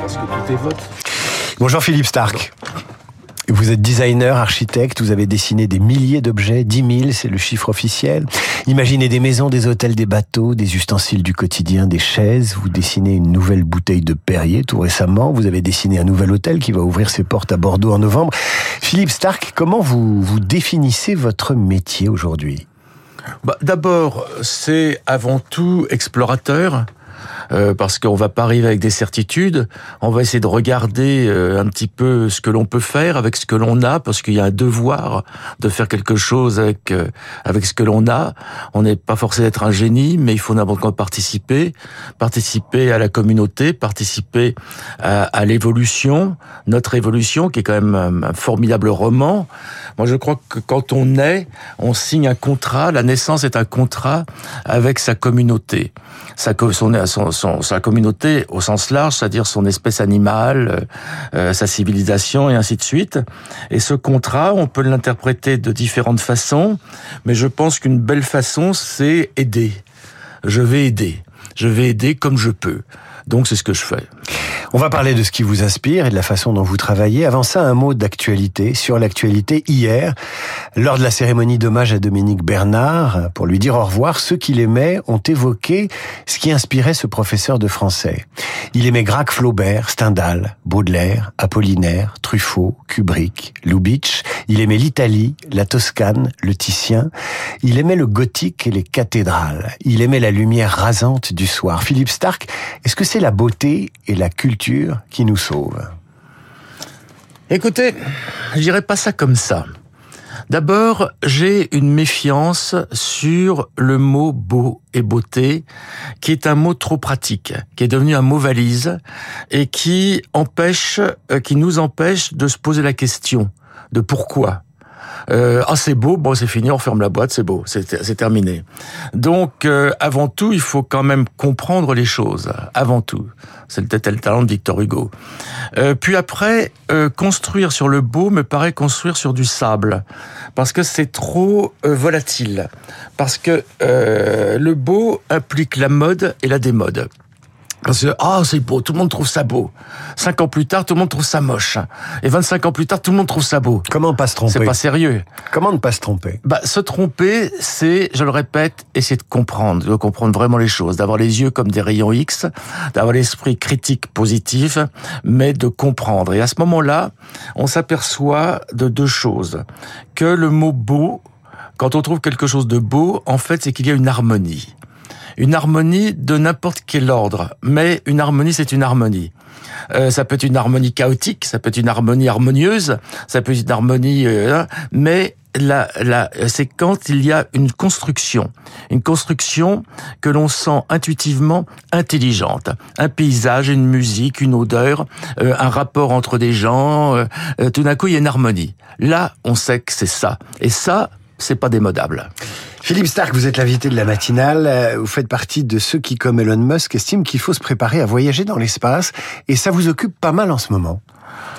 Parce que tout est vote. Bonjour Philippe Stark. Vous êtes designer, architecte, vous avez dessiné des milliers d'objets, 10 000, c'est le chiffre officiel. Imaginez des maisons, des hôtels, des bateaux, des ustensiles du quotidien, des chaises. Vous dessinez une nouvelle bouteille de Perrier tout récemment. Vous avez dessiné un nouvel hôtel qui va ouvrir ses portes à Bordeaux en novembre. Philippe Stark, comment vous, vous définissez votre métier aujourd'hui? Bah, D'abord, c'est avant tout explorateur. Euh, parce qu'on va pas arriver avec des certitudes. On va essayer de regarder euh, un petit peu ce que l'on peut faire avec ce que l'on a, parce qu'il y a un devoir de faire quelque chose avec euh, avec ce que l'on a. On n'est pas forcé d'être un génie, mais il faut n'importe quoi participer, participer à la communauté, participer à, l'évolution, notre évolution, qui est quand même un, formidable roman. Moi, je crois que quand on naît, on signe un contrat. La naissance est un contrat avec sa communauté, sa, son, son, sa communauté au sens large, c'est-à-dire son espèce animale, euh, sa civilisation et ainsi de suite. Et ce contrat, on peut l'interpréter de différentes façons, mais je pense qu'une belle façon, c'est aider. Je vais aider. Je vais aider comme je peux. Donc c'est ce que je fais. On va parler de ce qui vous inspire et de la façon dont vous travaillez. Avant ça, un mot d'actualité sur l'actualité hier. Lors de la cérémonie d'hommage à Dominique Bernard, pour lui dire au revoir, ceux qui l'aimaient ont évoqué ce qui inspirait ce professeur de français. Il aimait Gracq Flaubert, Stendhal, Baudelaire, Apollinaire, Truffaut, Kubrick, Lubitsch. Il aimait l'Italie, la Toscane, le Titien. Il aimait le gothique et les cathédrales. Il aimait la lumière rasante du soir. Philippe Stark, est-ce que c'est la beauté et la culture qui nous sauve Écoutez, je dirais pas ça comme ça. D'abord, j'ai une méfiance sur le mot beau et beauté, qui est un mot trop pratique, qui est devenu un mot valise et qui empêche, euh, qui nous empêche de se poser la question de pourquoi. Euh, ah c'est beau, bon c'est fini, on ferme la boîte, c'est beau, c'est terminé. Donc euh, avant tout, il faut quand même comprendre les choses, avant tout. C'est peut-être le talent de Victor Hugo. Euh, puis après, euh, construire sur le beau me paraît construire sur du sable, parce que c'est trop euh, volatile, parce que le beau implique la mode et la démode. Parce que, ah, c'est beau, tout le monde trouve ça beau. Cinq ans plus tard, tout le monde trouve ça moche. Et 25 ans plus tard, tout le monde trouve ça beau. Comment ne pas se tromper C'est pas sérieux. Comment ne pas se tromper? Bah, se tromper, c'est, je le répète, essayer de comprendre, de comprendre vraiment les choses, d'avoir les yeux comme des rayons X, d'avoir l'esprit critique positif, mais de comprendre. Et à ce moment-là, on s'aperçoit de deux choses. Que le mot beau, quand on trouve quelque chose de beau, en fait, c'est qu'il y a une harmonie une harmonie de n'importe quel ordre, mais une harmonie, c'est une harmonie. Euh, ça peut être une harmonie chaotique, ça peut être une harmonie harmonieuse, ça peut être une harmonie, euh, mais la, la, c'est quand il y a une construction, une construction que l'on sent intuitivement intelligente, un paysage, une musique, une odeur, euh, un rapport entre des gens. tout d'un coup, il y a une harmonie. Là, on sait que c'est ça, et ça, c'est pas démodable. Philippe Stark, vous êtes l'invité de la matinale. Euh, vous faites partie de ceux qui, comme Elon Musk, estiment qu'il faut se préparer à voyager dans l'espace. Et ça vous occupe pas mal en ce moment.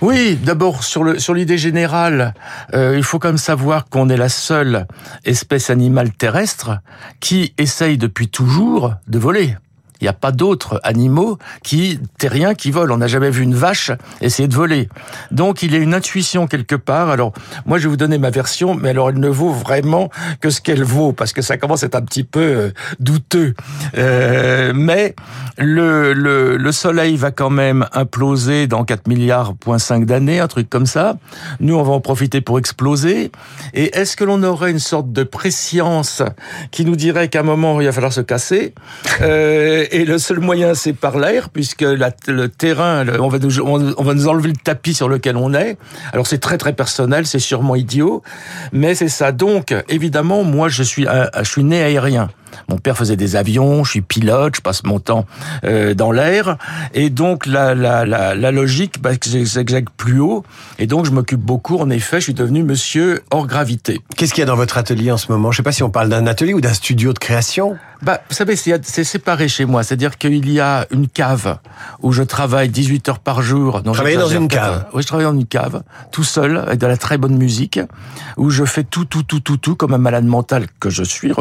Oui, d'abord sur le sur l'idée générale, euh, il faut quand même savoir qu'on est la seule espèce animale terrestre qui essaye depuis toujours de voler. Il n'y a pas d'autres animaux qui terriens qui volent. On n'a jamais vu une vache essayer de voler. Donc il y a une intuition quelque part. Alors moi je vais vous donner ma version, mais alors elle ne vaut vraiment que ce qu'elle vaut parce que ça commence à être un petit peu euh, douteux. Euh, mais le, le, le Soleil va quand même imploser dans 4 milliards point 5 d'années, un truc comme ça. Nous on va en profiter pour exploser. Et est-ce que l'on aurait une sorte de préscience qui nous dirait qu'à un moment il va falloir se casser? Euh, et le seul moyen, c'est par l'air, puisque le terrain, on, va nous, on, va nous enlever le tapis sur lequel on est. Alors c'est très très personnel, c'est sûrement idiot, mais c'est ça. Donc, évidemment, moi, je suis, je suis né aérien. Mon père faisait des avions, je suis pilote, je passe mon temps euh, dans l'air, et donc la, la, la, la logique, bah, j'exagère plus haut, et donc je m'occupe beaucoup. En effet, je suis devenu monsieur hors gravité. Qu'est-ce qu'il y a dans votre atelier en ce moment? Je sais pas si on parle d'un atelier ou d'un studio de création. Bah, vous savez, c'est séparé chez moi. C'est-à-dire qu'il y a une cave où je travaille 18 heures par jour. Vous travaillez dans une cave Oui, je travaille dans une cave, tout seul, avec de la très bonne musique, où je fais tout, tout, tout, tout, tout, comme un malade mental que je suis,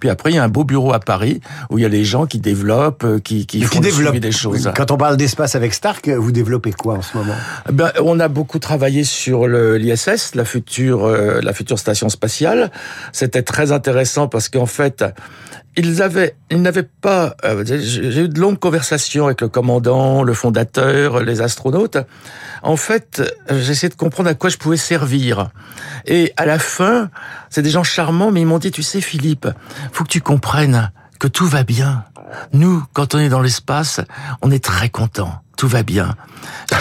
puis après, il y a un beau bureau à Paris où il y a les gens qui développent, euh, qui, qui font des choses. Quand on parle d'espace avec Stark, vous développez quoi en ce moment? Ben, On a beaucoup travaillé sur l'ISS, la future, euh, la future station spatiale. C'était très intéressant parce qu'en fait, ils avaient, ils n'avaient pas. Euh, j'ai eu de longues conversations avec le commandant, le fondateur, les astronautes. En fait, j'essayais de comprendre à quoi je pouvais servir. Et à la fin, c'est des gens charmants, mais ils m'ont dit, tu sais, Philippe, faut que tu comprennes que tout va bien. Nous, quand on est dans l'espace, on est très content tout va bien.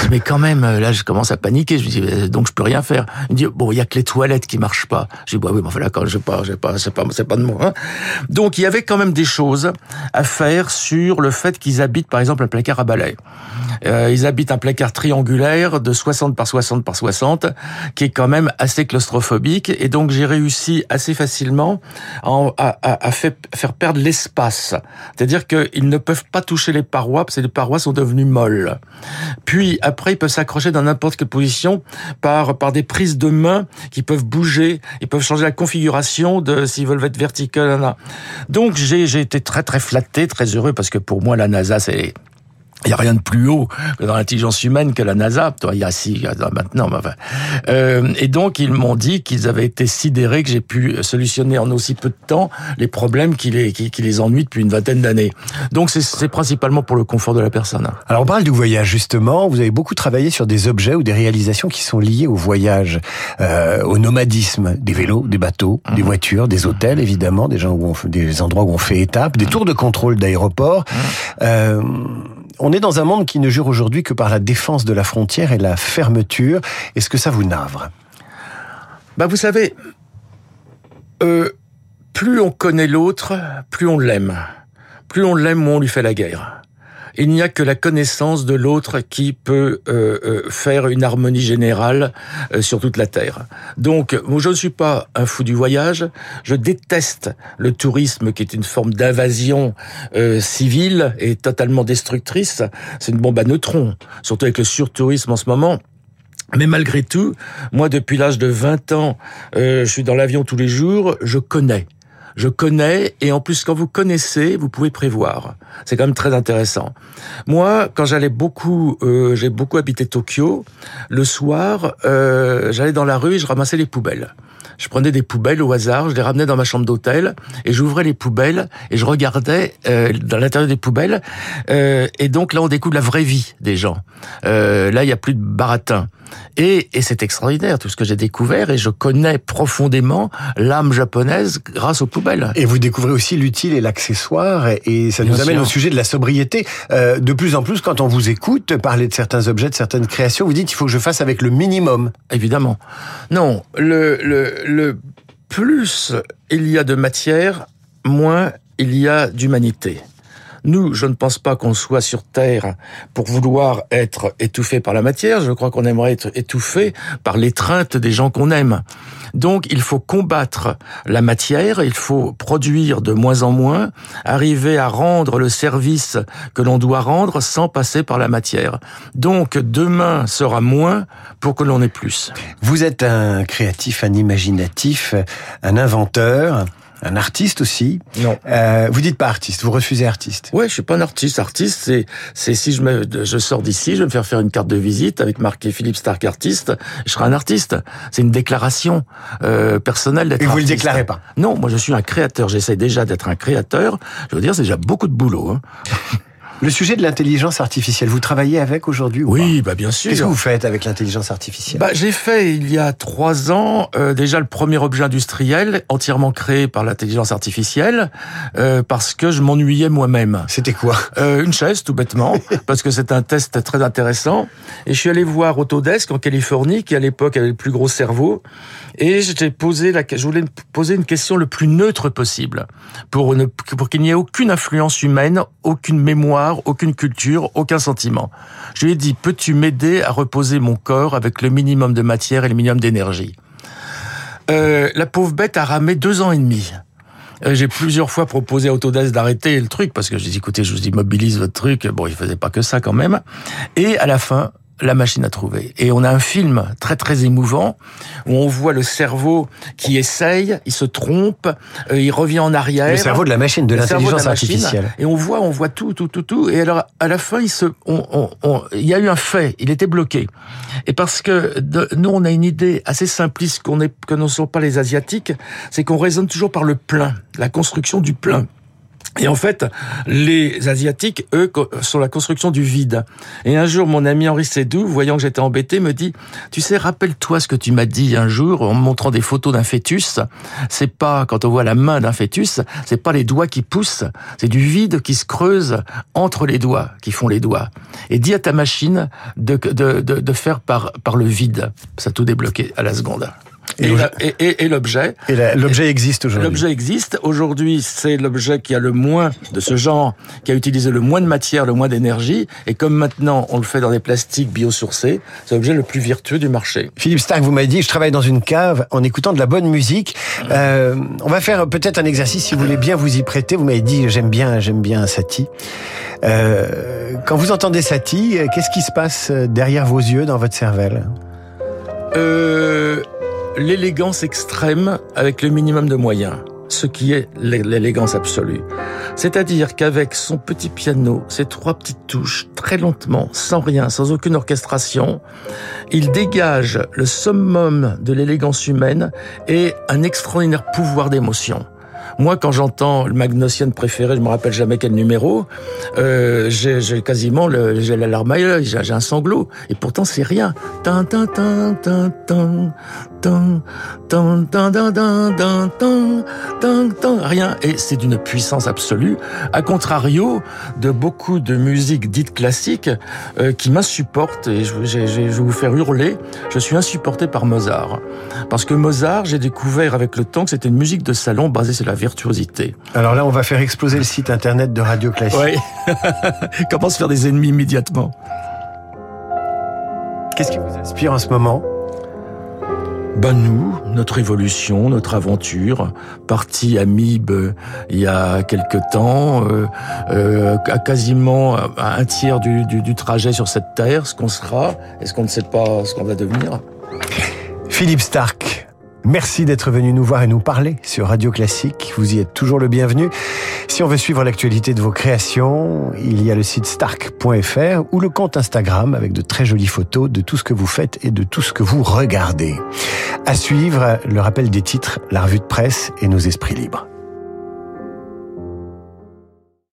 Mais quand même, là, je commence à paniquer. Je me dis, donc je peux rien faire. Il me dit, bon, il y a que les toilettes qui marchent pas. Je dis, bah oui, mais enfin quand je pas, j'ai pas, c'est pas, c'est pas de moi. Hein. Donc il y avait quand même des choses à faire sur le fait qu'ils habitent, par exemple, un placard à balai. Euh, ils habitent un placard triangulaire de 60 par 60 par 60, qui est quand même assez claustrophobique. Et donc j'ai réussi assez facilement à faire perdre l'espace. C'est-à-dire qu'ils ne peuvent pas toucher les parois, parce que les parois sont devenues molles. Puis après, ils peuvent s'accrocher dans n'importe quelle position par des prises de main qui peuvent bouger. Ils peuvent changer la configuration de s'ils veulent être vertical. Donc j'ai été très très flatté, très heureux parce que pour moi la NASA c'est il n'y a rien de plus haut que dans l'intelligence humaine que la NASA. Toi, il y a si maintenant. Enfin. Euh, et donc ils m'ont dit qu'ils avaient été sidérés que j'ai pu solutionner en aussi peu de temps les problèmes qui les qui, qui les ennuient depuis une vingtaine d'années. Donc c'est principalement pour le confort de la personne. Alors on parle du voyage justement. Vous avez beaucoup travaillé sur des objets ou des réalisations qui sont liées au voyage, euh, au nomadisme, des vélos, des bateaux, des mhm. voitures, des hôtels évidemment, des gens où on des endroits où on fait étape, des tours de contrôle d'aéroport. Mhm. Euh, on est dans un monde qui ne jure aujourd'hui que par la défense de la frontière et la fermeture. Est-ce que ça vous navre? Bah, vous savez, euh, plus on connaît l'autre, plus on l'aime. Plus on l'aime, moins on lui fait la guerre il n'y a que la connaissance de l'autre qui peut euh, euh, faire une harmonie générale euh, sur toute la Terre. Donc, moi, je ne suis pas un fou du voyage. Je déteste le tourisme qui est une forme d'invasion civile et totalement destructrice. C'est une bombe à neutrons, surtout avec le surtourisme en ce moment. Mais malgré tout, moi, depuis l'âge de 20 ans, je suis dans l'avion tous les jours, je connais je connais et en plus quand vous connaissez, vous pouvez prévoir. C'est quand même très intéressant. Moi, quand j'allais beaucoup, euh, j'ai beaucoup habité Tokyo. Le soir, euh, j'allais dans la rue et je ramassais les poubelles. Je prenais des poubelles au hasard, je les ramenais dans ma chambre d'hôtel et j'ouvrais les poubelles et je regardais euh, dans l'intérieur des poubelles. Euh, et donc là, on découvre la vraie vie des gens. Euh, là, il y a plus de baratin. Et, et c'est extraordinaire tout ce que j'ai découvert et je connais profondément l'âme japonaise grâce aux poubelles. Et vous découvrez aussi l'utile et l'accessoire et ça nous amène au sujet de la sobriété. Euh, de plus en plus, quand on vous écoute parler de certains objets, de certaines créations, vous dites il faut que je fasse avec le minimum. Évidemment. Non, le, le, le plus il y a de matière, moins il y a d'humanité. Nous, je ne pense pas qu'on soit sur Terre pour vouloir être étouffé par la matière. Je crois qu'on aimerait être étouffé par l'étreinte des gens qu'on aime. Donc, il faut combattre la matière, il faut produire de moins en moins, arriver à rendre le service que l'on doit rendre sans passer par la matière. Donc, demain sera moins pour que l'on ait plus. Vous êtes un créatif, un imaginatif, un inventeur. Un artiste aussi Non. Euh, vous dites pas artiste, vous refusez artiste. Ouais, je suis pas un artiste. Artiste, c'est c'est si je me je sors d'ici, je vais me faire faire une carte de visite avec marqué Philippe Stark artiste, je serai un artiste. C'est une déclaration euh, personnelle d'être. Et vous le déclarez pas Non, moi je suis un créateur. J'essaie déjà d'être un créateur. Je veux dire, c'est déjà beaucoup de boulot. Hein. Le sujet de l'intelligence artificielle, vous travaillez avec aujourd'hui Oui, bah bien sûr. Qu'est-ce que vous faites avec l'intelligence artificielle bah, J'ai fait il y a trois ans euh, déjà le premier objet industriel entièrement créé par l'intelligence artificielle euh, parce que je m'ennuyais moi-même. C'était quoi euh, Une chaise, tout bêtement, parce que c'est un test très intéressant. Et je suis allé voir Autodesk en Californie, qui à l'époque avait le plus gros cerveau, et j'ai posé la, je voulais poser une question le plus neutre possible pour, ne, pour qu'il n'y ait aucune influence humaine, aucune mémoire aucune culture, aucun sentiment. Je lui ai dit, peux-tu m'aider à reposer mon corps avec le minimum de matière et le minimum d'énergie euh, La pauvre bête a ramé deux ans et demi. Euh, j'ai plusieurs fois proposé à Autodesk d'arrêter le truc parce que je dis écoutez, je vous immobilise votre truc. Bon, il faisait pas que ça quand même. Et à la fin, la machine à trouver. Et on a un film très très émouvant où on voit le cerveau qui essaye, il se trompe, euh, il revient en arrière. Le cerveau de la machine, de l'intelligence artificielle. Et on voit, on voit tout, tout, tout, tout. Et alors à la fin, il se, on, on, il y a eu un fait, il était bloqué. Et parce que nous, on a une idée assez simpliste qu'on est, que ne sont pas les asiatiques, c'est qu'on raisonne toujours par le plein, la construction du plein. Et en fait, les Asiatiques, eux, sont la construction du vide. Et un jour, mon ami Henri Sédou, voyant que j'étais embêté, me dit, tu sais, rappelle-toi ce que tu m'as dit un jour en montrant des photos d'un fœtus. C'est pas, quand on voit la main d'un fœtus, c'est pas les doigts qui poussent, c'est du vide qui se creuse entre les doigts, qui font les doigts. Et dis à ta machine de, de, de, de faire par, par le vide. Ça a tout débloqué à la seconde. Et, l'objet. Et l'objet existe aujourd'hui. L'objet existe. Aujourd'hui, c'est l'objet qui a le moins de ce genre, qui a utilisé le moins de matière, le moins d'énergie. Et comme maintenant, on le fait dans des plastiques biosourcés, c'est l'objet le plus vertueux du marché. Philippe Stark, vous m'avez dit, je travaille dans une cave en écoutant de la bonne musique. Euh, on va faire peut-être un exercice, si vous voulez bien vous y prêter. Vous m'avez dit, j'aime bien, j'aime bien Satie. Euh, quand vous entendez Satie, qu'est-ce qui se passe derrière vos yeux, dans votre cervelle? Euh l'élégance extrême avec le minimum de moyens, ce qui est l'élégance absolue. C'est-à-dire qu'avec son petit piano, ses trois petites touches, très lentement, sans rien, sans aucune orchestration, il dégage le summum de l'élégance humaine et un extraordinaire pouvoir d'émotion. Moi, quand j'entends le Magnosian préféré, je me rappelle jamais quel numéro, euh, j'ai quasiment le, j'ai la à l'œil, j'ai un sanglot. Et pourtant, c'est rien. Tin, tin, tin, tin, tin, tin, tin, tin, tin, tin, tin, rien. Et c'est d'une puissance absolue. A contrario de beaucoup de musiques dites classiques euh, qui m'insupportent, et je vais vous faire hurler, je suis insupporté par Mozart. Parce que Mozart, j'ai découvert avec le temps que c'était une musique de salon basée sur la virtuosité. Alors là, on va faire exploser le site internet de Radio Classique. Oui. Comment se faire des ennemis immédiatement Qu'est-ce qui vous inspire en ce moment ben nous, notre évolution, notre aventure, parti à Mib euh, il y a quelque temps, euh, euh, à quasiment un tiers du, du, du trajet sur cette terre, ce qu'on sera, est-ce qu'on ne sait pas ce qu'on va devenir? Philippe Stark, Merci d'être venu nous voir et nous parler sur Radio Classique. Vous y êtes toujours le bienvenu. Si on veut suivre l'actualité de vos créations, il y a le site stark.fr ou le compte Instagram avec de très jolies photos de tout ce que vous faites et de tout ce que vous regardez. À suivre, le rappel des titres, la revue de presse et nos esprits libres.